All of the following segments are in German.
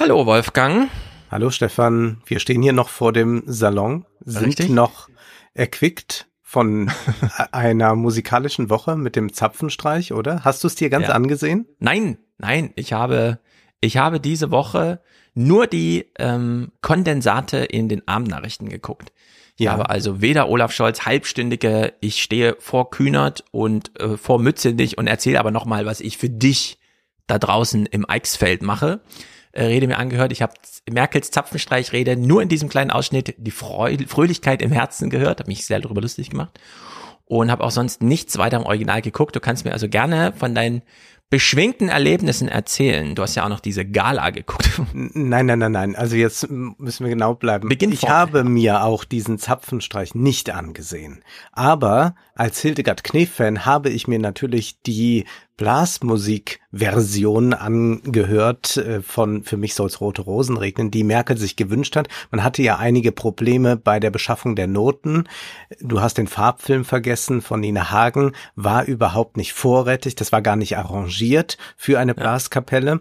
Hallo Wolfgang. Hallo Stefan, wir stehen hier noch vor dem Salon, sind Richtig? noch erquickt von einer musikalischen Woche mit dem Zapfenstreich, oder? Hast du es dir ganz ja. angesehen? Nein, nein, ich habe, ich habe diese Woche nur die ähm, Kondensate in den Abendnachrichten geguckt. Ich ja. habe also weder Olaf Scholz halbstündige, ich stehe vor Kühnert und äh, vor Mützenich und erzähle aber nochmal, was ich für dich da draußen im Eichsfeld mache äh, Rede mir angehört. Ich habe Merkels Zapfenstreichrede nur in diesem kleinen Ausschnitt die Freu Fröhlichkeit im Herzen gehört, habe mich sehr darüber lustig gemacht und habe auch sonst nichts weiter im Original geguckt. Du kannst mir also gerne von deinen beschwingten Erlebnissen erzählen. Du hast ja auch noch diese Gala geguckt. Nein, nein, nein, nein. Also jetzt müssen wir genau bleiben. Beginn ich habe mir auch diesen Zapfenstreich nicht angesehen. Aber als Hildegard Knef-Fan habe ich mir natürlich die Blasmusik-Version angehört äh, von Für mich soll's rote Rosen regnen, die Merkel sich gewünscht hat. Man hatte ja einige Probleme bei der Beschaffung der Noten. Du hast den Farbfilm vergessen von Nina Hagen, war überhaupt nicht vorrätig, das war gar nicht arrangiert für eine Blaskapelle. Ja.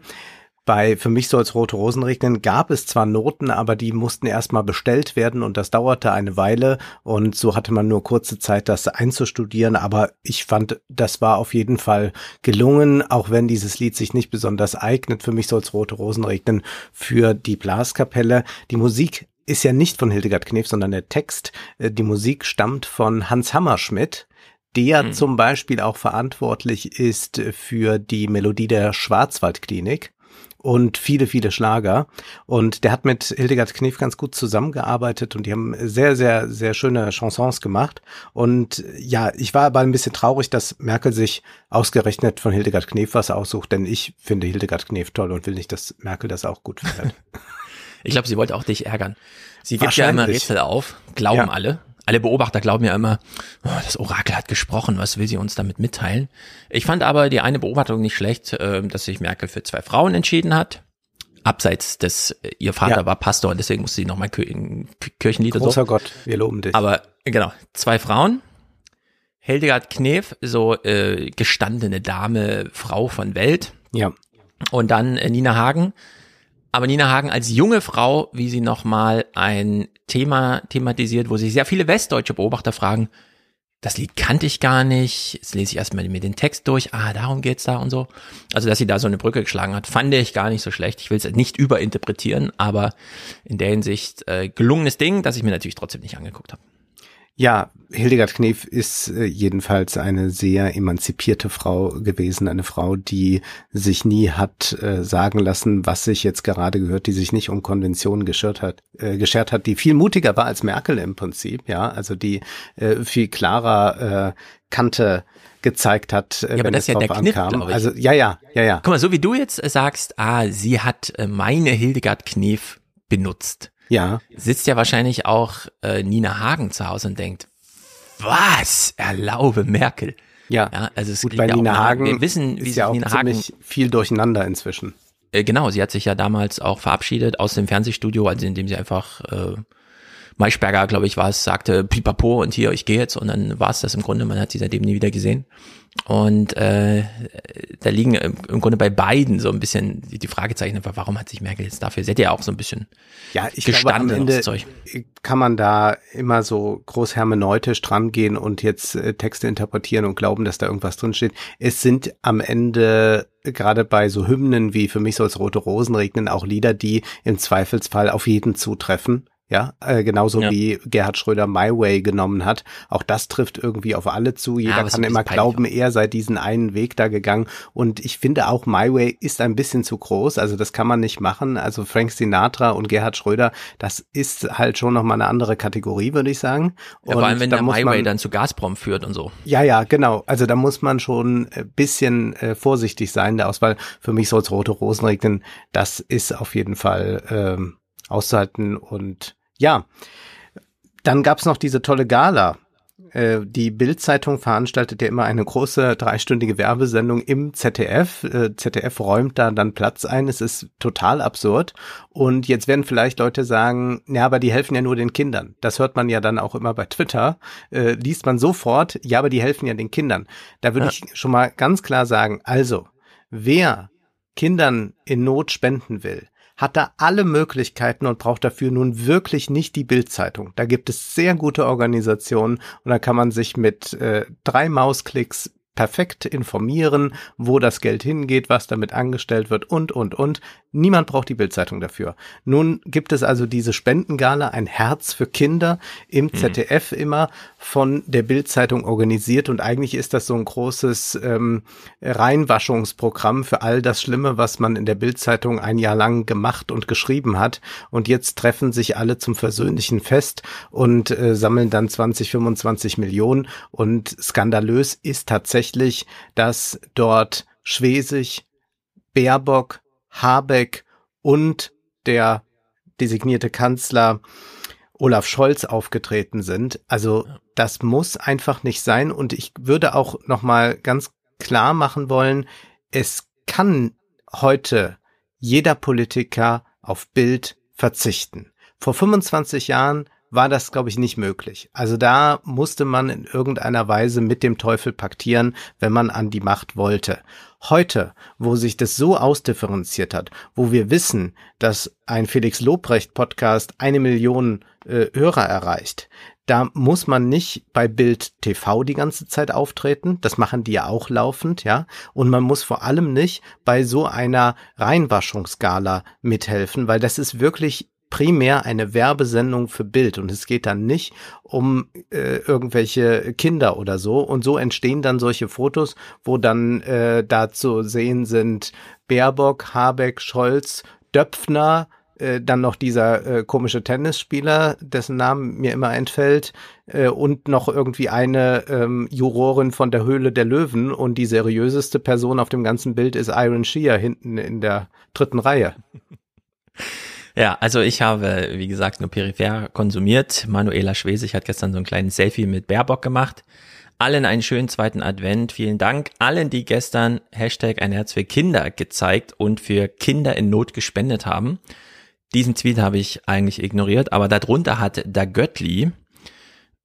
Bei Für mich soll es rote Rosen regnen gab es zwar Noten, aber die mussten erstmal bestellt werden und das dauerte eine Weile und so hatte man nur kurze Zeit, das einzustudieren. Aber ich fand, das war auf jeden Fall gelungen, auch wenn dieses Lied sich nicht besonders eignet. Für mich soll es rote Rosen regnen für die Blaskapelle. Die Musik ist ja nicht von Hildegard Knef, sondern der Text. Äh, die Musik stammt von Hans Hammerschmidt der mhm. zum Beispiel auch verantwortlich ist für die Melodie der Schwarzwaldklinik und viele, viele Schlager. Und der hat mit Hildegard Knef ganz gut zusammengearbeitet und die haben sehr, sehr, sehr schöne Chansons gemacht. Und ja, ich war aber ein bisschen traurig, dass Merkel sich ausgerechnet von Hildegard Knef was aussucht, denn ich finde Hildegard Knef toll und will nicht, dass Merkel das auch gut findet. ich glaube, sie wollte auch dich ärgern. Sie gibt ja immer Rätsel auf, glauben ja. alle alle Beobachter glauben ja immer, oh, das Orakel hat gesprochen, was will sie uns damit mitteilen? Ich fand aber die eine Beobachtung nicht schlecht, äh, dass sich Merkel für zwei Frauen entschieden hat. Abseits des, äh, ihr Vater ja. war Pastor und deswegen musste sie nochmal Kirchenlieder Großer so. Gott, wir loben dich. Aber genau, zwei Frauen. Hildegard Knef, so äh, gestandene Dame, Frau von Welt. Ja. Und dann äh, Nina Hagen, aber Nina Hagen als junge Frau, wie sie nochmal ein Thema thematisiert, wo sich sehr viele westdeutsche Beobachter fragen, das Lied kannte ich gar nicht, jetzt lese ich erstmal mir den Text durch, ah, darum geht's da und so. Also, dass sie da so eine Brücke geschlagen hat, fand ich gar nicht so schlecht. Ich will es nicht überinterpretieren, aber in der Hinsicht äh, gelungenes Ding, das ich mir natürlich trotzdem nicht angeguckt habe. Ja, Hildegard Knef ist äh, jedenfalls eine sehr emanzipierte Frau gewesen, eine Frau, die sich nie hat äh, sagen lassen, was sich jetzt gerade gehört, die sich nicht um Konventionen geschert hat, äh, geschert hat, die viel mutiger war als Merkel im Prinzip, ja, also die äh, viel klarer äh, Kante gezeigt hat, äh, ja, aber das ist ja der Kniff. Also ja, ja, ja, ja. Guck mal, so wie du jetzt sagst, ah, sie hat äh, meine Hildegard Knef benutzt ja. sitzt ja wahrscheinlich auch äh, Nina Hagen zu Hause und denkt, was erlaube Merkel? Ja, ja also es Gut, bei Nina Hagen wir wissen, wie ist ja auch Nina Hagen viel durcheinander inzwischen. Äh, genau, sie hat sich ja damals auch verabschiedet aus dem Fernsehstudio, also indem sie einfach äh, Maischberger, glaube ich, war es, sagte Pipapo und hier, ich gehe jetzt und dann war es das im Grunde, man hat sie seitdem nie wieder gesehen. Und äh, da liegen im Grunde bei beiden so ein bisschen die Fragezeichen, warum hat sich Merkel jetzt dafür? Sie hat ja auch so ein bisschen ja, ich gestanden glaube, am Ende Zeug. kann man da immer so groß hermeneutisch dran gehen und jetzt äh, Texte interpretieren und glauben, dass da irgendwas drinsteht. Es sind am Ende gerade bei so Hymnen wie für mich soll es rote Rosen regnen auch Lieder, die im Zweifelsfall auf jeden zutreffen ja, äh, genauso ja. wie Gerhard Schröder My Way genommen hat. Auch das trifft irgendwie auf alle zu. Jeder ja, kann immer glauben, er sei diesen einen Weg da gegangen. Und ich finde auch My Way ist ein bisschen zu groß. Also das kann man nicht machen. Also Frank Sinatra und Gerhard Schröder, das ist halt schon nochmal eine andere Kategorie, würde ich sagen. Ja, vor allem, wenn der My Way dann zu Gazprom führt und so. Ja, ja, genau. Also da muss man schon ein bisschen äh, vorsichtig sein. Der Auswahl für mich soll es rote Rosen regnen. Das ist auf jeden Fall ähm, auszuhalten und ja, dann gab's noch diese tolle Gala. Äh, die Bild-Zeitung veranstaltet ja immer eine große dreistündige Werbesendung im ZDF. Äh, ZDF räumt da dann Platz ein. Es ist total absurd. Und jetzt werden vielleicht Leute sagen, ja, aber die helfen ja nur den Kindern. Das hört man ja dann auch immer bei Twitter. Äh, liest man sofort, ja, aber die helfen ja den Kindern. Da würde ja. ich schon mal ganz klar sagen, also, wer Kindern in Not spenden will, hat da alle Möglichkeiten und braucht dafür nun wirklich nicht die Bildzeitung. Da gibt es sehr gute Organisationen und da kann man sich mit äh, drei Mausklicks perfekt informieren, wo das Geld hingeht, was damit angestellt wird und, und, und. Niemand braucht die Bildzeitung dafür. Nun gibt es also diese Spendengala, ein Herz für Kinder im mhm. ZDF immer von der Bildzeitung organisiert und eigentlich ist das so ein großes ähm, Reinwaschungsprogramm für all das Schlimme, was man in der Bildzeitung ein Jahr lang gemacht und geschrieben hat. Und jetzt treffen sich alle zum versöhnlichen Fest und äh, sammeln dann 20, 25 Millionen. Und skandalös ist tatsächlich, dass dort Schwesig, Baerbock, Habeck und der designierte Kanzler Olaf Scholz aufgetreten sind. Also das muss einfach nicht sein. Und ich würde auch noch mal ganz klar machen wollen, es kann heute jeder Politiker auf Bild verzichten. Vor 25 Jahren war das, glaube ich, nicht möglich. Also da musste man in irgendeiner Weise mit dem Teufel paktieren, wenn man an die Macht wollte. Heute, wo sich das so ausdifferenziert hat, wo wir wissen, dass ein Felix Lobrecht Podcast eine Million äh, Hörer erreicht, da muss man nicht bei Bild TV die ganze Zeit auftreten. Das machen die ja auch laufend, ja. Und man muss vor allem nicht bei so einer Reinwaschungsskala mithelfen, weil das ist wirklich primär eine Werbesendung für Bild. Und es geht dann nicht um äh, irgendwelche Kinder oder so. Und so entstehen dann solche Fotos, wo dann äh, da zu sehen sind Baerbock, Habeck, Scholz, Döpfner, äh, dann noch dieser äh, komische Tennisspieler, dessen Namen mir immer entfällt, äh, und noch irgendwie eine ähm, Jurorin von der Höhle der Löwen. Und die seriöseste Person auf dem ganzen Bild ist Iron Shear hinten in der dritten Reihe. Ja, also ich habe, wie gesagt, nur peripher konsumiert. Manuela Schwesig hat gestern so ein kleines Selfie mit Baerbock gemacht. Allen einen schönen zweiten Advent. Vielen Dank allen, die gestern Hashtag ein Herz für Kinder gezeigt und für Kinder in Not gespendet haben. Diesen Tweet habe ich eigentlich ignoriert, aber darunter hat da Göttli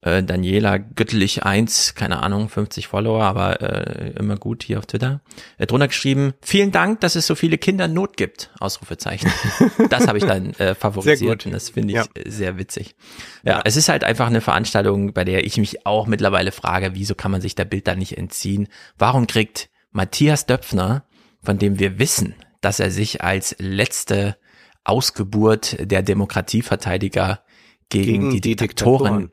äh, Daniela Göttlich 1, keine Ahnung, 50 Follower, aber äh, immer gut hier auf Twitter, äh, drunter geschrieben, vielen Dank, dass es so viele Kinder Not gibt, Ausrufezeichen. das habe ich dann äh, favorisiert und das finde ich ja. sehr witzig. Ja, ja, es ist halt einfach eine Veranstaltung, bei der ich mich auch mittlerweile frage, wieso kann man sich der Bild da nicht entziehen? Warum kriegt Matthias Döpfner, von dem wir wissen, dass er sich als letzte Ausgeburt der Demokratieverteidiger gegen, gegen die, die Diktatoren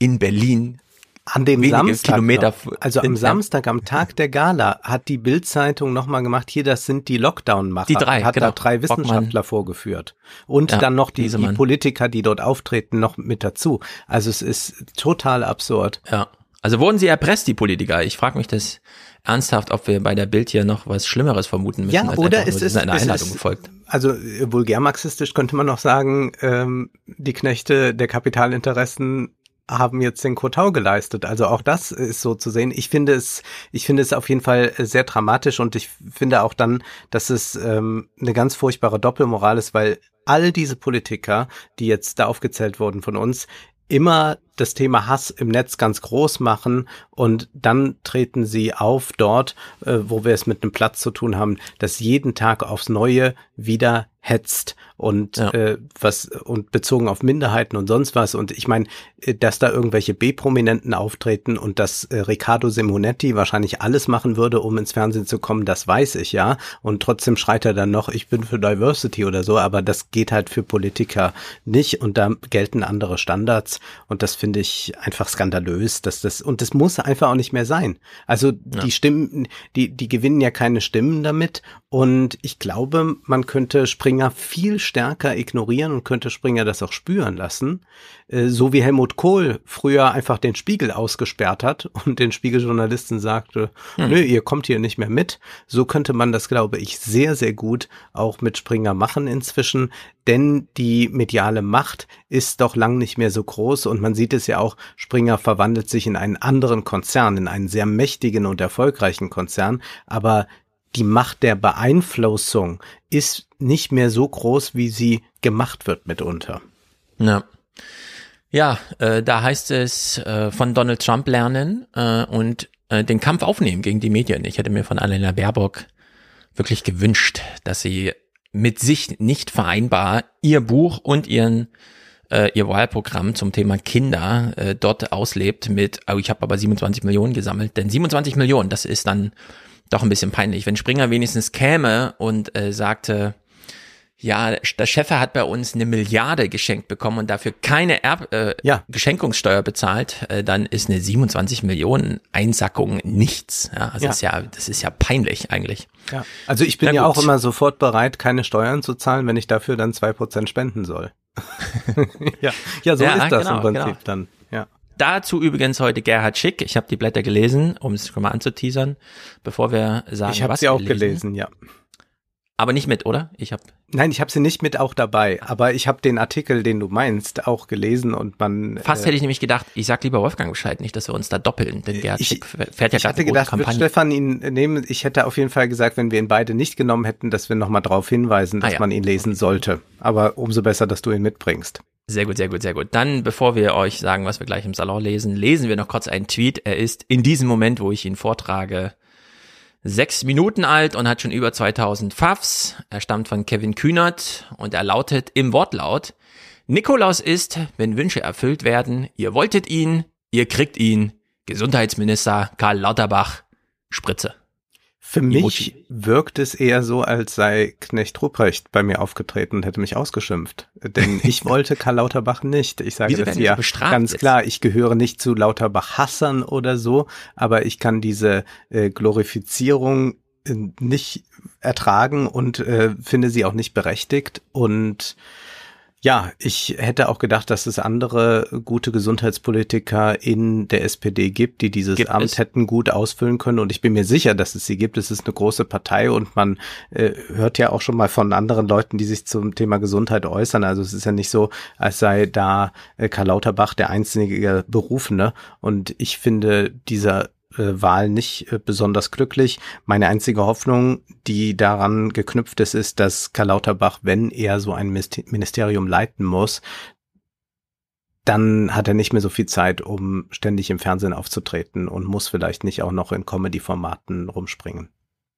in Berlin an dem Samstag, Kilometer also am Samstag, am Tag der Gala, hat die Bild-Zeitung nochmal gemacht, hier, das sind die Lockdown-Macher. Die drei, Hat genau. da drei Wissenschaftler Bockmann. vorgeführt. Und ja, dann noch die, die Politiker, die dort auftreten, noch mit dazu. Also es ist total absurd. Ja. Also wurden sie erpresst, die Politiker? Ich frage mich das ernsthaft, ob wir bei der Bild hier noch was Schlimmeres vermuten müssen. Ja, oder es ist eine Einladung ist, gefolgt. Also äh, vulgär marxistisch könnte man noch sagen, ähm, die Knechte der Kapitalinteressen haben jetzt den Kotau geleistet. Also auch das ist so zu sehen. Ich finde es, ich finde es auf jeden Fall sehr dramatisch und ich finde auch dann, dass es ähm, eine ganz furchtbare Doppelmoral ist, weil all diese Politiker, die jetzt da aufgezählt wurden von uns, immer das Thema Hass im Netz ganz groß machen und dann treten sie auf dort, äh, wo wir es mit einem Platz zu tun haben, das jeden Tag aufs Neue wieder hetzt und ja. äh, was und bezogen auf Minderheiten und sonst was. Und ich meine, äh, dass da irgendwelche B-Prominenten auftreten und dass äh, Riccardo Simonetti wahrscheinlich alles machen würde, um ins Fernsehen zu kommen, das weiß ich ja. Und trotzdem schreit er dann noch, ich bin für Diversity oder so, aber das geht halt für Politiker nicht und da gelten andere Standards. Und das finde ich einfach skandalös, dass das und das muss einfach auch nicht mehr sein. Also ja. die Stimmen, die die gewinnen ja keine Stimmen damit und ich glaube, man könnte Springer viel stärker ignorieren und könnte Springer das auch spüren lassen. Äh, so wie Helmut Kohl früher einfach den Spiegel ausgesperrt hat und den Spiegeljournalisten sagte, hm. nö, ihr kommt hier nicht mehr mit. So könnte man das, glaube ich, sehr, sehr gut auch mit Springer machen inzwischen, denn die mediale Macht ist doch lang nicht mehr so groß und man sieht es ja auch, Springer verwandelt sich in einen anderen Konzern, in einen sehr mächtigen und erfolgreichen Konzern, aber die Macht der Beeinflussung ist nicht mehr so groß, wie sie gemacht wird mitunter. Ja. Ja, äh, da heißt es äh, von Donald Trump lernen äh, und äh, den Kampf aufnehmen gegen die Medien. Ich hätte mir von Annalena Baerbock wirklich gewünscht, dass sie mit sich nicht vereinbar, ihr Buch und ihren äh, ihr Wahlprogramm zum Thema Kinder äh, dort auslebt mit, oh, ich habe aber 27 Millionen gesammelt. Denn 27 Millionen, das ist dann doch ein bisschen peinlich. Wenn Springer wenigstens käme und äh, sagte, ja, der Chef hat bei uns eine Milliarde geschenkt bekommen und dafür keine Erb äh, ja. Geschenkungssteuer bezahlt, äh, dann ist eine 27 Millionen Einsackung nichts. Ja, das ja. ist ja, das ist ja peinlich eigentlich. Ja. Also ich bin ja auch immer sofort bereit, keine Steuern zu zahlen, wenn ich dafür dann zwei Prozent spenden soll. ja. ja, so ja, ist das genau, im Prinzip genau. dann. Ja. Dazu übrigens heute Gerhard Schick. Ich habe die Blätter gelesen, um es schon mal anzuteasern, bevor wir sagen, ich was sie auch gelesen, ja. Aber nicht mit, oder? Ich habe. Nein, ich habe sie nicht mit auch dabei. Aber ich habe den Artikel, den du meinst, auch gelesen und man. Fast äh, hätte ich nämlich gedacht, ich sag lieber Wolfgang Bescheid, nicht, dass wir uns da doppeln. Denn Gerhard Schick fährt ja gerade Ich hatte gedacht, Kampagne. wird Stefan ihn nehmen. Ich hätte auf jeden Fall gesagt, wenn wir ihn beide nicht genommen hätten, dass wir nochmal darauf hinweisen, dass ah, ja. man ihn lesen sollte. Aber umso besser, dass du ihn mitbringst. Sehr gut, sehr gut, sehr gut. Dann, bevor wir euch sagen, was wir gleich im Salon lesen, lesen wir noch kurz einen Tweet. Er ist in diesem Moment, wo ich ihn vortrage, sechs Minuten alt und hat schon über 2000 Pfaffs. Er stammt von Kevin Kühnert und er lautet im Wortlaut, Nikolaus ist, wenn Wünsche erfüllt werden, ihr wolltet ihn, ihr kriegt ihn, Gesundheitsminister Karl Lauterbach, Spritze. Für mich Emoji. wirkt es eher so, als sei Knecht Ruprecht bei mir aufgetreten und hätte mich ausgeschimpft. Denn ich wollte Karl Lauterbach nicht. Ich sage das ja ganz jetzt? klar. Ich gehöre nicht zu Lauterbach-Hassern oder so, aber ich kann diese äh, Glorifizierung äh, nicht ertragen und äh, finde sie auch nicht berechtigt und ja, ich hätte auch gedacht, dass es andere gute Gesundheitspolitiker in der SPD gibt, die dieses gibt Amt es? hätten gut ausfüllen können. Und ich bin mir sicher, dass es sie gibt. Es ist eine große Partei und man äh, hört ja auch schon mal von anderen Leuten, die sich zum Thema Gesundheit äußern. Also es ist ja nicht so, als sei da äh, Karl Lauterbach der einzige Berufene. Und ich finde, dieser Wahl nicht äh, besonders glücklich. Meine einzige Hoffnung, die daran geknüpft ist, ist, dass Karl Lauterbach, wenn er so ein Ministerium leiten muss, dann hat er nicht mehr so viel Zeit, um ständig im Fernsehen aufzutreten und muss vielleicht nicht auch noch in Comedy-Formaten rumspringen.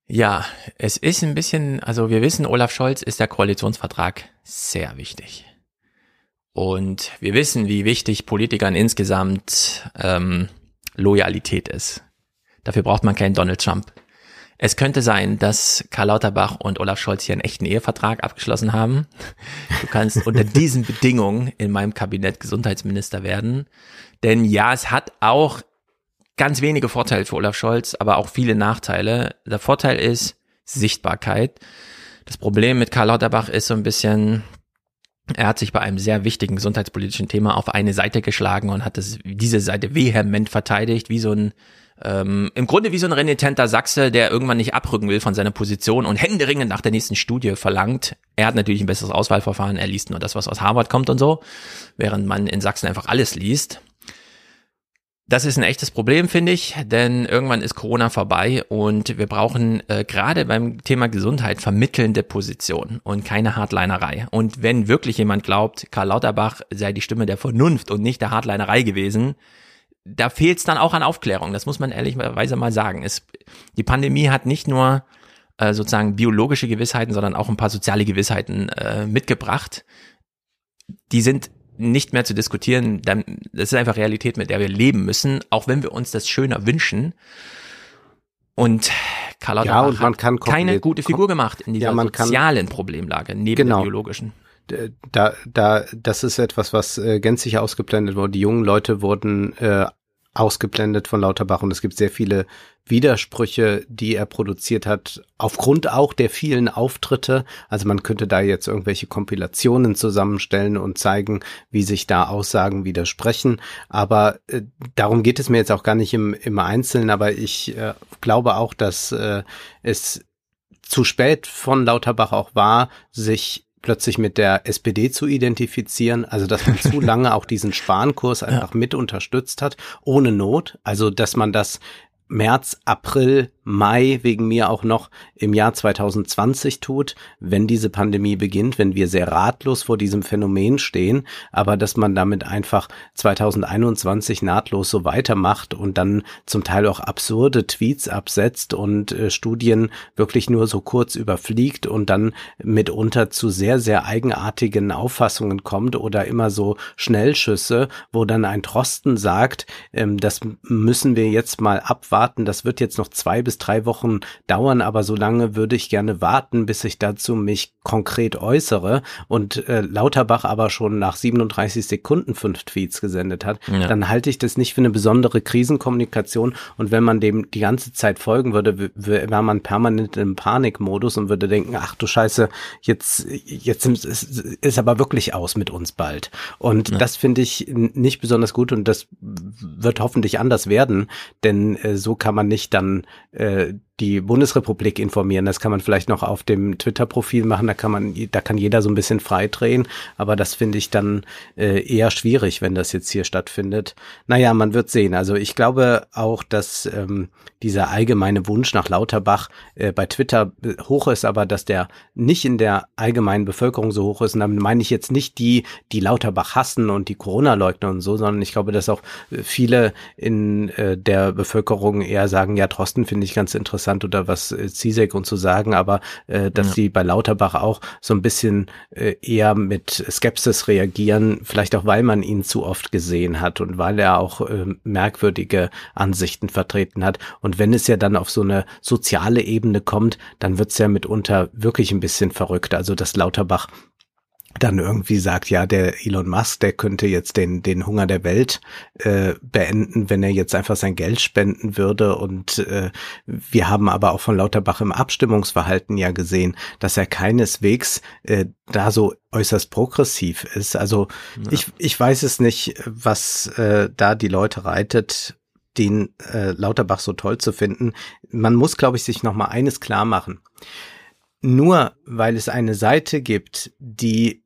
Ja, es ist ein bisschen, also wir wissen, Olaf Scholz ist der Koalitionsvertrag sehr wichtig. Und wir wissen, wie wichtig Politikern insgesamt ähm, Loyalität ist. Dafür braucht man keinen Donald Trump. Es könnte sein, dass Karl Lauterbach und Olaf Scholz hier einen echten Ehevertrag abgeschlossen haben. Du kannst unter diesen Bedingungen in meinem Kabinett Gesundheitsminister werden. Denn ja, es hat auch ganz wenige Vorteile für Olaf Scholz, aber auch viele Nachteile. Der Vorteil ist Sichtbarkeit. Das Problem mit Karl Lauterbach ist so ein bisschen, er hat sich bei einem sehr wichtigen gesundheitspolitischen Thema auf eine Seite geschlagen und hat das, diese Seite vehement verteidigt, wie so ein ähm, im Grunde wie so ein renitenter Sachse, der irgendwann nicht abrücken will von seiner Position und händeringend nach der nächsten Studie verlangt. Er hat natürlich ein besseres Auswahlverfahren, er liest nur das, was aus Harvard kommt und so, während man in Sachsen einfach alles liest. Das ist ein echtes Problem, finde ich, denn irgendwann ist Corona vorbei und wir brauchen äh, gerade beim Thema Gesundheit vermittelnde Position und keine Hardlinerei. Und wenn wirklich jemand glaubt, Karl Lauterbach sei die Stimme der Vernunft und nicht der Hardlinerei gewesen, da fehlt es dann auch an Aufklärung. Das muss man ehrlicherweise mal sagen. Es, die Pandemie hat nicht nur äh, sozusagen biologische Gewissheiten, sondern auch ein paar soziale Gewissheiten äh, mitgebracht. Die sind nicht mehr zu diskutieren. Das ist einfach Realität, mit der wir leben müssen, auch wenn wir uns das schöner wünschen. Und Karl Lauterbach ja, und man kann keine gute Figur gemacht in dieser ja, sozialen Problemlage neben genau. der biologischen. Da, da, das ist etwas, was äh, gänzlich ausgeblendet wurde. Die jungen Leute wurden äh, ausgeblendet von Lauterbach und es gibt sehr viele Widersprüche, die er produziert hat, aufgrund auch der vielen Auftritte. Also man könnte da jetzt irgendwelche Kompilationen zusammenstellen und zeigen, wie sich da Aussagen widersprechen. Aber äh, darum geht es mir jetzt auch gar nicht im, im Einzelnen, aber ich äh, glaube auch, dass äh, es zu spät von Lauterbach auch war, sich plötzlich mit der SPD zu identifizieren, also dass man zu lange auch diesen Sparenkurs einfach ja. mit unterstützt hat, ohne Not, also dass man das März, April, Mai wegen mir auch noch im Jahr 2020 tut, wenn diese Pandemie beginnt, wenn wir sehr ratlos vor diesem Phänomen stehen, aber dass man damit einfach 2021 nahtlos so weitermacht und dann zum Teil auch absurde Tweets absetzt und äh, Studien wirklich nur so kurz überfliegt und dann mitunter zu sehr, sehr eigenartigen Auffassungen kommt oder immer so Schnellschüsse, wo dann ein Trosten sagt, ähm, das müssen wir jetzt mal abwarten, das wird jetzt noch zwei bis drei Wochen dauern, aber so lange würde ich gerne warten, bis ich dazu mich konkret äußere und äh, Lauterbach aber schon nach 37 Sekunden fünf Tweets gesendet hat, ja. dann halte ich das nicht für eine besondere Krisenkommunikation und wenn man dem die ganze Zeit folgen würde, wäre man permanent im Panikmodus und würde denken, ach du Scheiße, jetzt, jetzt ist, ist aber wirklich aus mit uns bald. Und ja. das finde ich nicht besonders gut und das wird hoffentlich anders werden, denn äh, so kann man nicht dann äh, die Bundesrepublik informieren. Das kann man vielleicht noch auf dem Twitter-Profil machen. Da kann man, da kann jeder so ein bisschen frei. Aber das finde ich dann äh, eher schwierig, wenn das jetzt hier stattfindet. Naja, man wird sehen. Also ich glaube auch, dass ähm, dieser allgemeine Wunsch nach Lauterbach äh, bei Twitter äh, hoch ist, aber dass der nicht in der allgemeinen Bevölkerung so hoch ist. Und damit meine ich jetzt nicht die, die Lauterbach hassen und die Corona-Leugner und so, sondern ich glaube, dass auch äh, viele in äh, der Bevölkerung eher sagen, ja, Trosten finde ich ganz interessant interessant oder was äh, Zizek und zu sagen, aber äh, dass ja. sie bei Lauterbach auch so ein bisschen äh, eher mit Skepsis reagieren, vielleicht auch weil man ihn zu oft gesehen hat und weil er auch äh, merkwürdige Ansichten vertreten hat. Und wenn es ja dann auf so eine soziale Ebene kommt, dann wird's ja mitunter wirklich ein bisschen verrückt. Also dass Lauterbach dann irgendwie sagt, ja, der Elon Musk, der könnte jetzt den, den Hunger der Welt äh, beenden, wenn er jetzt einfach sein Geld spenden würde. Und äh, wir haben aber auch von Lauterbach im Abstimmungsverhalten ja gesehen, dass er keineswegs äh, da so äußerst progressiv ist. Also ja. ich, ich weiß es nicht, was äh, da die Leute reitet, den äh, Lauterbach so toll zu finden. Man muss, glaube ich, sich noch mal eines klar machen nur weil es eine Seite gibt, die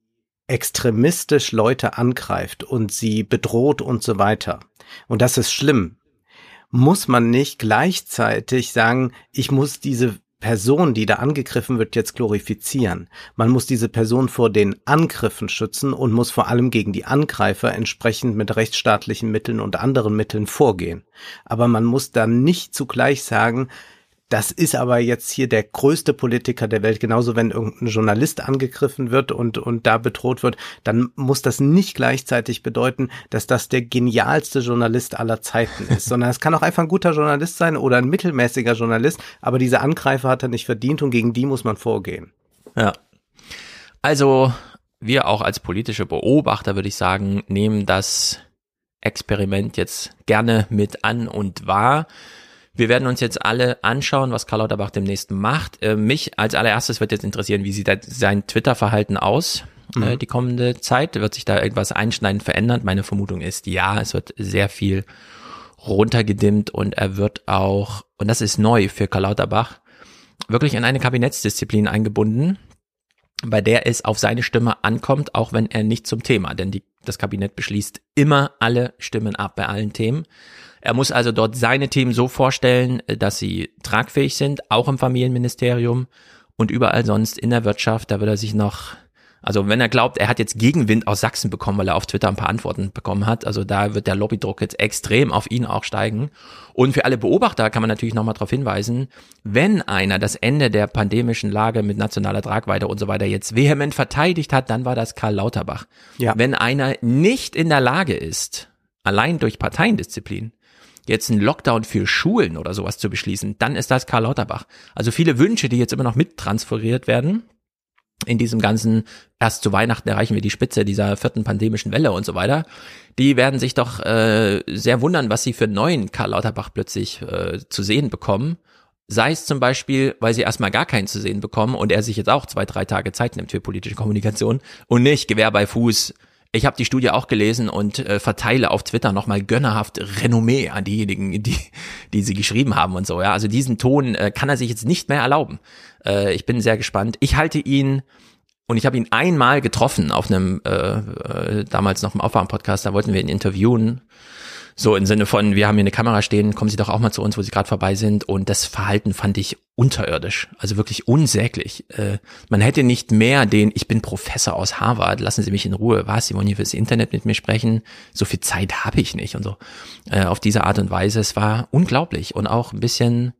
extremistisch Leute angreift und sie bedroht und so weiter, und das ist schlimm, muss man nicht gleichzeitig sagen, ich muss diese Person, die da angegriffen wird, jetzt glorifizieren. Man muss diese Person vor den Angriffen schützen und muss vor allem gegen die Angreifer entsprechend mit rechtsstaatlichen Mitteln und anderen Mitteln vorgehen. Aber man muss dann nicht zugleich sagen, das ist aber jetzt hier der größte Politiker der Welt. Genauso, wenn irgendein Journalist angegriffen wird und, und da bedroht wird, dann muss das nicht gleichzeitig bedeuten, dass das der genialste Journalist aller Zeiten ist, sondern es kann auch einfach ein guter Journalist sein oder ein mittelmäßiger Journalist, aber diese Angreifer hat er nicht verdient und gegen die muss man vorgehen. Ja. Also, wir auch als politische Beobachter, würde ich sagen, nehmen das Experiment jetzt gerne mit an und wahr. Wir werden uns jetzt alle anschauen, was Karl Lauterbach demnächst macht. Äh, mich als allererstes wird jetzt interessieren, wie sieht sein Twitter-Verhalten aus? Äh, mhm. die kommende Zeit? Wird sich da irgendwas einschneidend verändern? Meine Vermutung ist, ja, es wird sehr viel runtergedimmt und er wird auch, und das ist neu für Karl Lauterbach, wirklich in eine Kabinettsdisziplin eingebunden, bei der es auf seine Stimme ankommt, auch wenn er nicht zum Thema, denn die, das Kabinett beschließt immer alle Stimmen ab bei allen Themen. Er muss also dort seine Themen so vorstellen, äh, dass sie tragfähig sind, auch im Familienministerium und überall sonst in der Wirtschaft. Da wird er sich noch, also wenn er glaubt, er hat jetzt Gegenwind aus Sachsen bekommen, weil er auf Twitter ein paar Antworten bekommen hat, also da wird der Lobbydruck jetzt extrem auf ihn auch steigen. Und für alle Beobachter kann man natürlich nochmal darauf hinweisen, wenn einer das Ende der pandemischen Lage mit nationaler Tragweite und so weiter jetzt vehement verteidigt hat, dann war das Karl Lauterbach. Ja. Wenn einer nicht in der Lage ist, allein durch Parteiendisziplin, jetzt einen Lockdown für Schulen oder sowas zu beschließen, dann ist das Karl Lauterbach. Also viele Wünsche, die jetzt immer noch mittransferiert werden, in diesem ganzen, erst zu Weihnachten erreichen wir die Spitze dieser vierten pandemischen Welle und so weiter, die werden sich doch äh, sehr wundern, was sie für neuen Karl Lauterbach plötzlich äh, zu sehen bekommen. Sei es zum Beispiel, weil sie erstmal gar keinen zu sehen bekommen und er sich jetzt auch zwei, drei Tage Zeit nimmt für politische Kommunikation und nicht Gewehr bei Fuß ich habe die Studie auch gelesen und äh, verteile auf Twitter nochmal gönnerhaft Renommee an diejenigen, die, die sie geschrieben haben und so. Ja, also diesen Ton äh, kann er sich jetzt nicht mehr erlauben. Äh, ich bin sehr gespannt. Ich halte ihn und ich habe ihn einmal getroffen auf einem äh, äh, damals noch im Aufwärm-Podcast. Da wollten wir ihn interviewen So im Sinne von, wir haben hier eine Kamera stehen, kommen Sie doch auch mal zu uns, wo Sie gerade vorbei sind. Und das Verhalten fand ich unterirdisch, also wirklich unsäglich. Äh, man hätte nicht mehr den, ich bin Professor aus Harvard, lassen Sie mich in Ruhe. Was, Sie wollen hier fürs Internet mit mir sprechen? So viel Zeit habe ich nicht und so. Äh, auf diese Art und Weise, es war unglaublich und auch ein bisschen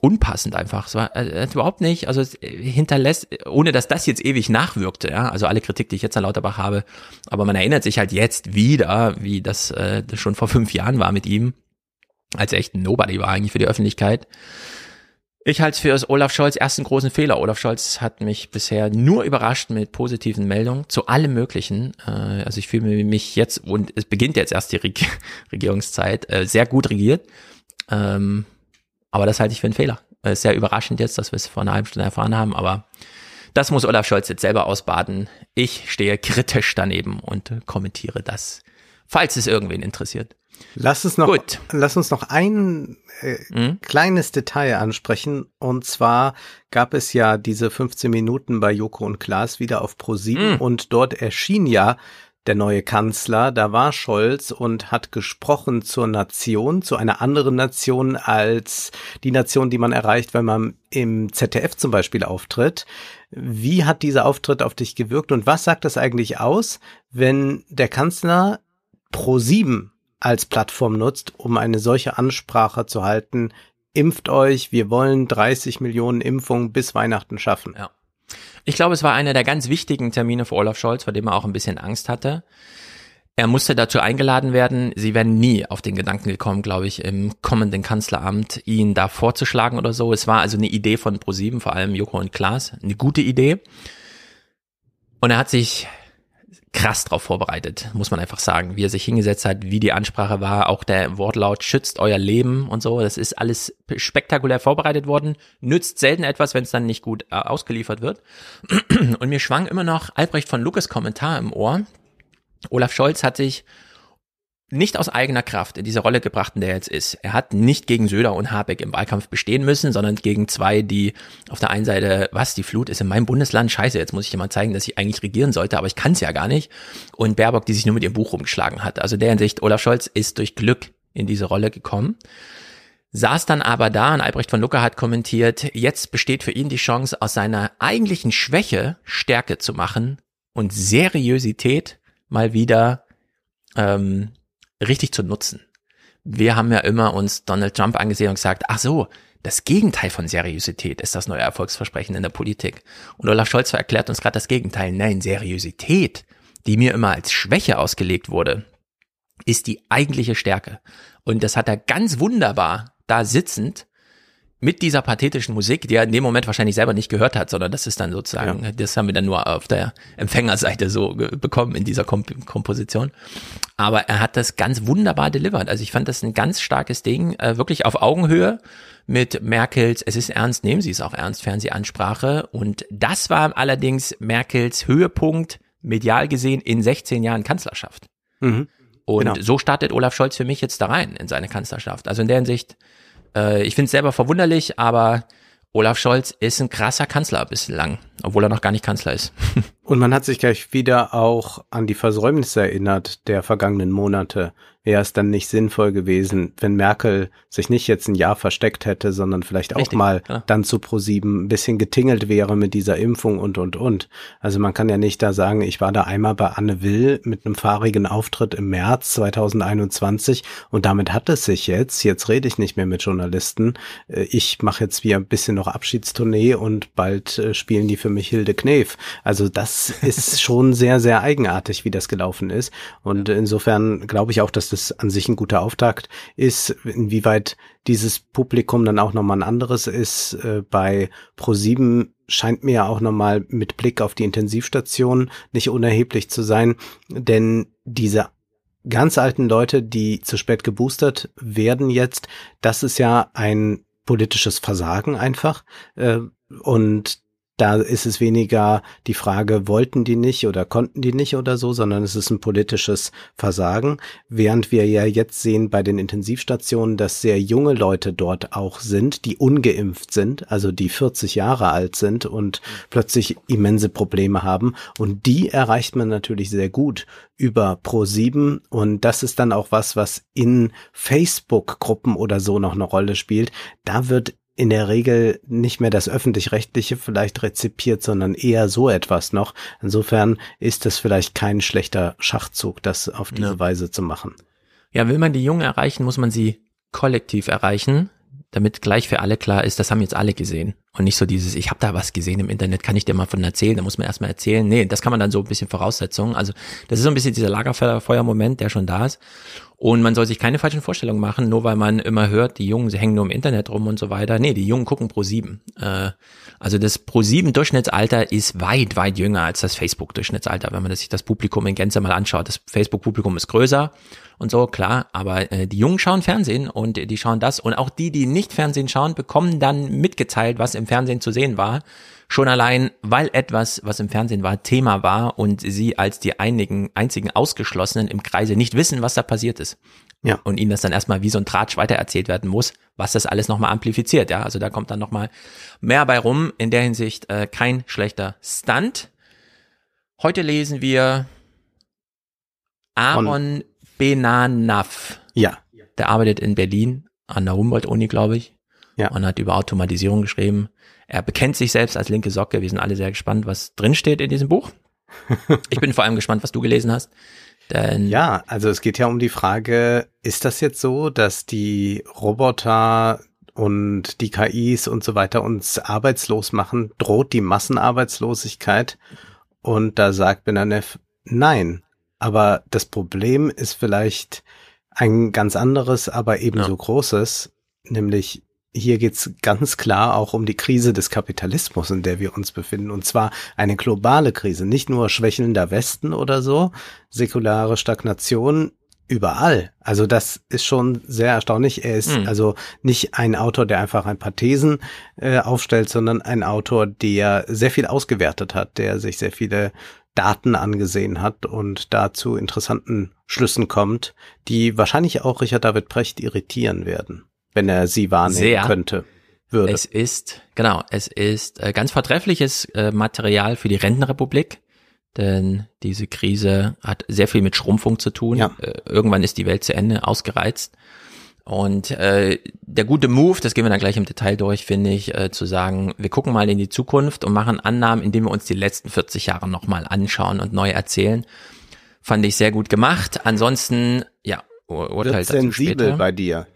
unpassend einfach. Es war äh, überhaupt nicht, also es hinterlässt, ohne dass das jetzt ewig nachwirkte, ja, also alle Kritik, die ich jetzt an Lauterbach habe, aber man erinnert sich halt jetzt wieder, wie das, äh, das schon vor fünf Jahren war mit ihm, als er echt ein Nobody war eigentlich für die Öffentlichkeit. Ich halte es für Olaf Scholz ersten großen Fehler. Olaf Scholz hat mich bisher nur überrascht mit positiven Meldungen zu allem Möglichen. Äh, also ich fühle mich jetzt, und es beginnt jetzt erst die Regierungszeit, äh, sehr gut regiert. Ähm, aber das halte ich für einen Fehler. Äh, sehr überraschend jetzt, dass wir es vor einer halben Stunde erfahren haben, aber das muss Olaf Scholz jetzt selber ausbaden. Ich stehe kritisch daneben und kommentiere das, falls es irgendwen interessiert. Lass uns noch, Gut. lass uns noch ein äh, mhm. kleines Detail ansprechen. Und zwar gab es ja diese 15 Minuten bei Joko und Klaas wieder auf Pro7 mhm. und dort erschien ja der neue Kanzler, da war Scholz und hat gesprochen zur Nation, zu einer anderen Nation als die Nation, die man erreicht, wenn man im ZDF zum Beispiel auftritt. Wie hat dieser Auftritt auf dich gewirkt und was sagt das eigentlich aus, wenn der Kanzler Pro 7 als Plattform nutzt, um eine solche Ansprache zu halten? Impft euch, wir wollen 30 Millionen Impfungen bis Weihnachten schaffen. Ja. Ich glaube, es war einer der ganz wichtigen Termine für Olaf Scholz, vor dem er auch ein bisschen Angst hatte. Er musste dazu eingeladen werden. Sie wären nie auf den Gedanken gekommen, glaube ich, im kommenden Kanzleramt ihn da vorzuschlagen oder so. Es war also eine Idee von ProSieben, vor allem Joko und Klaas, eine gute Idee. Und er hat sich krass drauf vorbereitet, muss man einfach sagen, wie er sich hingesetzt hat, wie die Ansprache war, auch der Wortlaut schützt euer Leben und so, das ist alles spektakulär vorbereitet worden, nützt selten etwas, wenn es dann nicht gut äh, ausgeliefert wird. Und mir schwang immer noch Albrecht von Lukas Kommentar im Ohr. Olaf Scholz hat sich nicht aus eigener Kraft in diese Rolle gebracht, in der er jetzt ist. Er hat nicht gegen Söder und Habeck im Wahlkampf bestehen müssen, sondern gegen zwei, die auf der einen Seite, was, die Flut ist in meinem Bundesland, scheiße, jetzt muss ich mal zeigen, dass ich eigentlich regieren sollte, aber ich kann es ja gar nicht. Und Baerbock, die sich nur mit ihrem Buch rumgeschlagen hat. Also der Hinsicht, Olaf Scholz ist durch Glück in diese Rolle gekommen. Saß dann aber da und Albrecht von Lucke hat kommentiert, jetzt besteht für ihn die Chance, aus seiner eigentlichen Schwäche Stärke zu machen und Seriosität mal wieder ähm, richtig zu nutzen. Wir haben ja immer uns Donald Trump angesehen und gesagt, ach so, das Gegenteil von Seriosität ist das neue Erfolgsversprechen in der Politik. Und Olaf Scholz erklärt uns gerade das Gegenteil. Nein, Seriosität, die mir immer als Schwäche ausgelegt wurde, ist die eigentliche Stärke. Und das hat er ganz wunderbar da sitzend mit dieser pathetischen Musik, die er in dem Moment wahrscheinlich selber nicht gehört hat, sondern das ist dann sozusagen, ja. das haben wir dann nur auf der Empfängerseite so bekommen in dieser Komp Komposition. Aber er hat das ganz wunderbar delivered. Also ich fand das ein ganz starkes Ding, äh, wirklich auf Augenhöhe mit Merkels, es ist ernst, nehmen Sie es auch ernst, Fernsehansprache. Und das war allerdings Merkels Höhepunkt, medial gesehen, in 16 Jahren Kanzlerschaft. Mhm. Und genau. so startet Olaf Scholz für mich jetzt da rein in seine Kanzlerschaft. Also in der Hinsicht, äh, ich finde es selber verwunderlich, aber Olaf Scholz ist ein krasser Kanzler bislang, obwohl er noch gar nicht Kanzler ist. Und man hat sich gleich wieder auch an die Versäumnisse erinnert der vergangenen Monate wäre es dann nicht sinnvoll gewesen, wenn Merkel sich nicht jetzt ein Jahr versteckt hätte, sondern vielleicht Richtig, auch mal ja. dann zu ProSieben ein bisschen getingelt wäre mit dieser Impfung und, und, und. Also man kann ja nicht da sagen, ich war da einmal bei Anne Will mit einem fahrigen Auftritt im März 2021 und damit hat es sich jetzt. Jetzt rede ich nicht mehr mit Journalisten. Äh, ich mache jetzt wieder ein bisschen noch Abschiedstournee und bald äh, spielen die für mich Hilde Knef. Also das ist schon sehr, sehr eigenartig, wie das gelaufen ist. Und insofern glaube ich auch, dass das an sich ein guter Auftakt ist. Inwieweit dieses Publikum dann auch nochmal ein anderes ist, äh, bei Pro7 scheint mir auch nochmal mit Blick auf die Intensivstation nicht unerheblich zu sein, denn diese ganz alten Leute, die zu spät geboostert werden jetzt, das ist ja ein politisches Versagen einfach. Äh, und da ist es weniger die Frage, wollten die nicht oder konnten die nicht oder so, sondern es ist ein politisches Versagen. Während wir ja jetzt sehen bei den Intensivstationen, dass sehr junge Leute dort auch sind, die ungeimpft sind, also die 40 Jahre alt sind und plötzlich immense Probleme haben. Und die erreicht man natürlich sehr gut über Pro7 und das ist dann auch was, was in Facebook-Gruppen oder so noch eine Rolle spielt. Da wird in der Regel nicht mehr das öffentlich-rechtliche vielleicht rezipiert, sondern eher so etwas noch. Insofern ist es vielleicht kein schlechter Schachzug, das auf diese ja. Weise zu machen. Ja, will man die Jungen erreichen, muss man sie kollektiv erreichen, damit gleich für alle klar ist, das haben jetzt alle gesehen. Und nicht so dieses, ich habe da was gesehen im Internet, kann ich dir mal von erzählen, da muss man erstmal erzählen. Nee, das kann man dann so ein bisschen Voraussetzungen. Also das ist so ein bisschen dieser Lagerfeuer-Moment, der schon da ist. Und man soll sich keine falschen Vorstellungen machen, nur weil man immer hört, die Jungen, sie hängen nur im Internet rum und so weiter. Nee, die Jungen gucken Pro 7. Äh, also das Pro 7 Durchschnittsalter ist weit, weit jünger als das Facebook Durchschnittsalter, wenn man sich das Publikum in Gänze mal anschaut. Das Facebook Publikum ist größer und so, klar, aber äh, die Jungen schauen Fernsehen und die schauen das und auch die, die nicht Fernsehen schauen, bekommen dann mitgeteilt, was im Fernsehen zu sehen war. Schon allein, weil etwas, was im Fernsehen war, Thema war und sie als die einigen, einzigen Ausgeschlossenen im Kreise nicht wissen, was da passiert ist. Ja. Und ihnen das dann erstmal wie so ein Tratsch weitererzählt werden muss, was das alles nochmal amplifiziert. Ja, also da kommt dann nochmal mehr bei rum. In der Hinsicht äh, kein schlechter Stunt. Heute lesen wir Aaron Benanaf. Ja. Der arbeitet in Berlin an der Humboldt-Uni, glaube ich. Ja. Und hat über Automatisierung geschrieben. Er bekennt sich selbst als linke Socke. Wir sind alle sehr gespannt, was drinsteht in diesem Buch. Ich bin vor allem gespannt, was du gelesen hast. Denn ja, also es geht ja um die Frage, ist das jetzt so, dass die Roboter und die KIs und so weiter uns arbeitslos machen? Droht die Massenarbeitslosigkeit? Und da sagt Benanev, nein. Aber das Problem ist vielleicht ein ganz anderes, aber ebenso ja. großes, nämlich hier geht's ganz klar auch um die Krise des Kapitalismus, in der wir uns befinden. Und zwar eine globale Krise, nicht nur schwächelnder Westen oder so, säkulare Stagnation überall. Also das ist schon sehr erstaunlich. Er ist mhm. also nicht ein Autor, der einfach ein paar Thesen äh, aufstellt, sondern ein Autor, der sehr viel ausgewertet hat, der sich sehr viele Daten angesehen hat und dazu interessanten Schlüssen kommt, die wahrscheinlich auch Richard David Precht irritieren werden wenn er sie wahrnehmen Sehr. könnte. Würde. Es ist, genau, es ist äh, ganz vortreffliches äh, Material für die Rentenrepublik, denn diese Krise hat sehr viel mit Schrumpfung zu tun. Ja. Äh, irgendwann ist die Welt zu Ende, ausgereizt. Und äh, der gute Move, das gehen wir dann gleich im Detail durch, finde ich, äh, zu sagen, wir gucken mal in die Zukunft und machen Annahmen, indem wir uns die letzten 40 Jahre nochmal anschauen und neu erzählen. Fand ich sehr gut gemacht. Ansonsten, ja, urteilt dazu sensibel später. bei dir.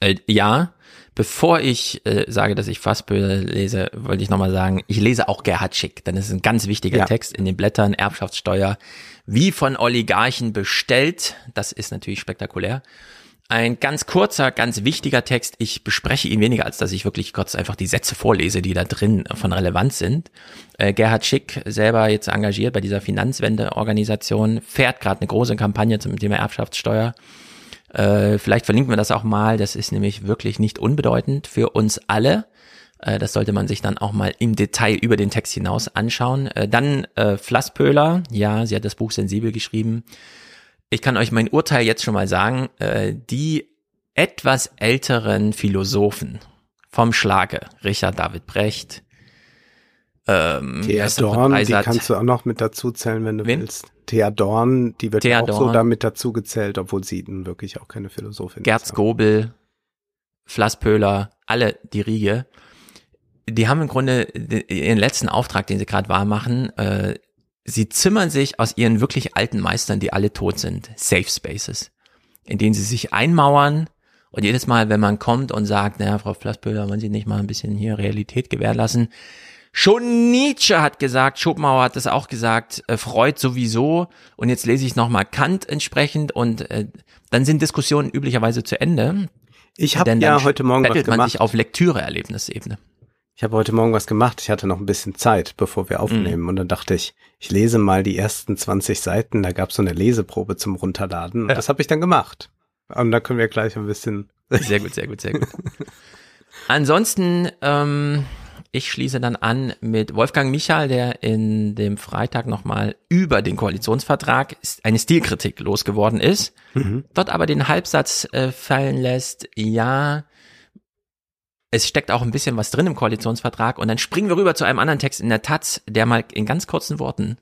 Äh, ja, bevor ich äh, sage, dass ich Fassböhle lese, wollte ich nochmal sagen, ich lese auch Gerhard Schick, denn es ist ein ganz wichtiger ja. Text in den Blättern, Erbschaftssteuer, wie von Oligarchen bestellt. Das ist natürlich spektakulär. Ein ganz kurzer, ganz wichtiger Text. Ich bespreche ihn weniger, als dass ich wirklich kurz einfach die Sätze vorlese, die da drin von Relevanz sind. Äh, Gerhard Schick, selber jetzt engagiert bei dieser Finanzwende-Organisation, fährt gerade eine große Kampagne zum Thema Erbschaftssteuer äh, vielleicht verlinken wir das auch mal. Das ist nämlich wirklich nicht unbedeutend für uns alle. Äh, das sollte man sich dann auch mal im Detail über den Text hinaus anschauen. Dann Flasspöhler. Ja, sie hat das Buch sensibel geschrieben. Ich kann euch mein Urteil jetzt schon mal sagen. Äh, die etwas älteren Philosophen vom Schlage, Richard David Brecht, ähm, die Dorn, die kannst du auch noch mit dazu zählen, wenn du Wen? willst. Thea Dorn, die wird Thea auch Dorn. so damit dazu gezählt, obwohl sie wirklich auch keine Philosophin Gerz ist. Gerz Gobel, Flasspöhler, alle die Riege. Die haben im Grunde ihren letzten Auftrag, den sie gerade wahr machen, äh, sie zimmern sich aus ihren wirklich alten Meistern, die alle tot sind, Safe Spaces, in denen sie sich einmauern und jedes Mal, wenn man kommt und sagt, naja, Frau Flasspöhler, wollen Sie nicht mal ein bisschen hier Realität gewährlassen, Schon Nietzsche hat gesagt, Schopenhauer hat das auch gesagt, äh, Freud sowieso. Und jetzt lese ich nochmal Kant entsprechend und äh, dann sind Diskussionen üblicherweise zu Ende. Ich habe ja heute Morgen was gemacht. man sich auf Lektüre-Erlebnisebene. Ich habe heute Morgen was gemacht. Ich hatte noch ein bisschen Zeit, bevor wir aufnehmen. Mhm. Und dann dachte ich, ich lese mal die ersten 20 Seiten. Da gab es so eine Leseprobe zum Runterladen. Und ja. das habe ich dann gemacht. Und da können wir gleich ein bisschen. Sehr gut, sehr gut, sehr gut. Ansonsten, ähm, Ich schließe dann an mit Wolfgang Michal, der in dem Freitag nochmal über den Koalitionsvertrag eine Stilkritik losgeworden ist, mhm. dort aber den Halbsatz äh, fallen lässt, ja, es steckt auch ein bisschen was drin im Koalitionsvertrag und dann springen wir rüber zu einem anderen Text in der Taz, der mal in ganz kurzen Worten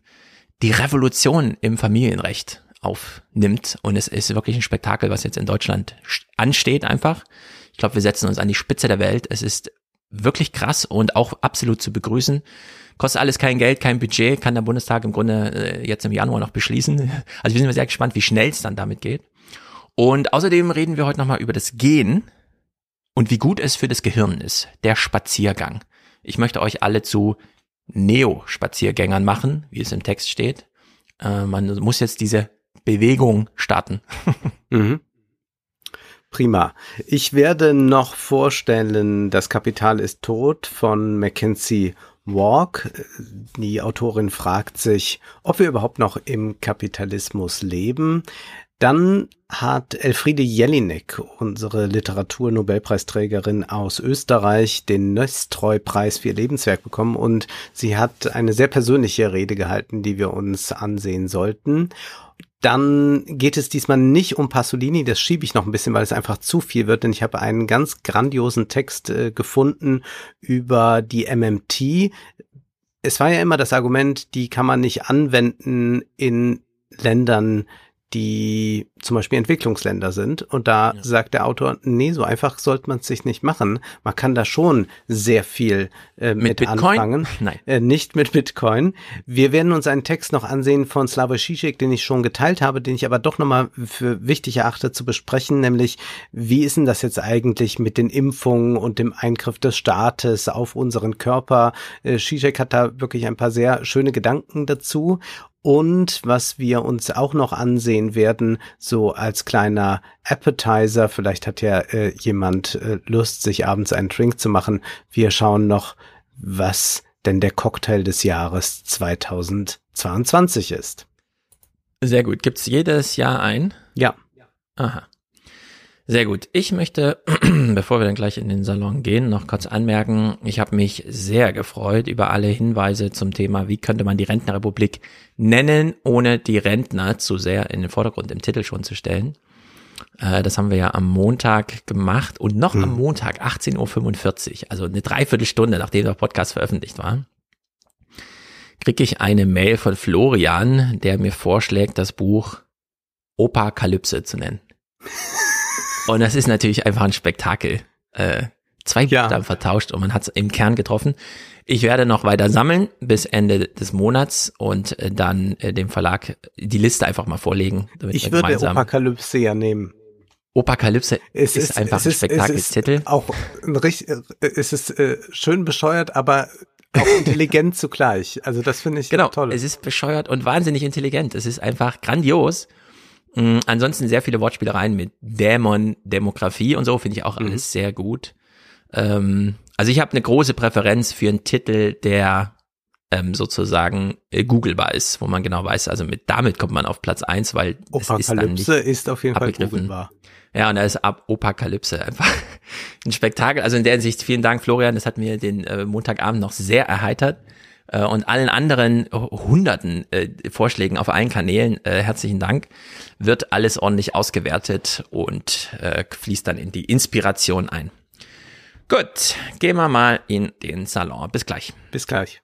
die Revolution im Familienrecht aufnimmt und es ist wirklich ein Spektakel, was jetzt in Deutschland ansteht einfach. Ich glaube, wir setzen uns an die Spitze der Welt. Es ist wirklich krass und auch absolut zu begrüßen. Kostet alles kein Geld, kein Budget, kann der Bundestag im Grunde äh, jetzt im Januar noch beschließen. Also wir sind sehr gespannt, wie schnell es dann damit geht. Und außerdem reden wir heute nochmal über das Gehen und wie gut es für das Gehirn ist, der Spaziergang. Ich möchte euch alle zu Neo-Spaziergängern machen, wie es im Text steht. Äh, man muss jetzt diese Bewegung starten. mhm. Prima. Ich werde noch vorstellen, Das Kapital ist tot von Mackenzie Walk. Die Autorin fragt sich, ob wir überhaupt noch im Kapitalismus leben. Dann hat Elfriede Jelinek, unsere Literaturnobelpreisträgerin aus Österreich, den Nöstreu-Preis für ihr Lebenswerk bekommen und sie hat eine sehr persönliche Rede gehalten, die wir uns ansehen sollten. Dann geht es diesmal nicht um Pasolini, das schiebe ich noch ein bisschen, weil es einfach zu viel wird, denn ich habe einen ganz grandiosen Text äh, gefunden über die MMT. Es war ja immer das Argument, die kann man nicht anwenden in Ländern, die zum Beispiel Entwicklungsländer sind. Und da ja. sagt der Autor, nee, so einfach sollte man es sich nicht machen. Man kann da schon sehr viel äh, mit, mit anfangen. Nein. Äh, nicht mit Bitcoin. Wir werden uns einen Text noch ansehen von Slavoj Žižek, den ich schon geteilt habe, den ich aber doch nochmal für wichtig erachte zu besprechen, nämlich wie ist denn das jetzt eigentlich mit den Impfungen und dem Eingriff des Staates auf unseren Körper? Äh, Žižek hat da wirklich ein paar sehr schöne Gedanken dazu. Und was wir uns auch noch ansehen werden, so als kleiner Appetizer, vielleicht hat ja äh, jemand äh, Lust, sich abends einen Drink zu machen. Wir schauen noch, was denn der Cocktail des Jahres 2022 ist. Sehr gut. Gibt's jedes Jahr ein? Ja. Aha. Sehr gut. Ich möchte, bevor wir dann gleich in den Salon gehen, noch kurz anmerken, ich habe mich sehr gefreut über alle Hinweise zum Thema, wie könnte man die Rentnerrepublik nennen, ohne die Rentner zu sehr in den Vordergrund im Titel schon zu stellen. Äh, das haben wir ja am Montag gemacht und noch hm. am Montag 18.45 Uhr, also eine Dreiviertelstunde, nachdem der Podcast veröffentlicht war, kriege ich eine Mail von Florian, der mir vorschlägt, das Buch Opa-Kalypse zu nennen. Und das ist natürlich einfach ein Spektakel. Äh, zwei Buchstaben ja. vertauscht und man hat es im Kern getroffen. Ich werde noch weiter sammeln bis Ende des Monats und äh, dann äh, dem Verlag die Liste einfach mal vorlegen. ich würde Apokalypse ja nehmen. Apokalypse ist, ist, einfach ein Spektakeltitel. Auch ein richtig, es ist äh, schön bescheuert, aber auch intelligent zugleich. Also das finde ich genau, toll. Es ist bescheuert und wahnsinnig intelligent. Es ist einfach grandios. Mhm, ansonsten sehr viele Wortspielereien mit Dämon, Demografie und so finde ich auch mhm. alles sehr gut. Ähm, also ich habe eine große Präferenz für einen Titel, der ähm, sozusagen äh, googlebar ist, wo man genau weiß, also mit damit kommt man auf Platz eins, weil es ist ist auf jeden Fall googlebar. Ja, und da ist ab Opakalypse einfach ein Spektakel. Also in der Hinsicht vielen Dank, Florian. Das hat mir den äh, Montagabend noch sehr erheitert äh, und allen anderen hunderten äh, Vorschlägen auf allen Kanälen, äh, herzlichen Dank, wird alles ordentlich ausgewertet und äh, fließt dann in die Inspiration ein. Gut, gehen wir mal in den Salon. Bis gleich. Bis gleich.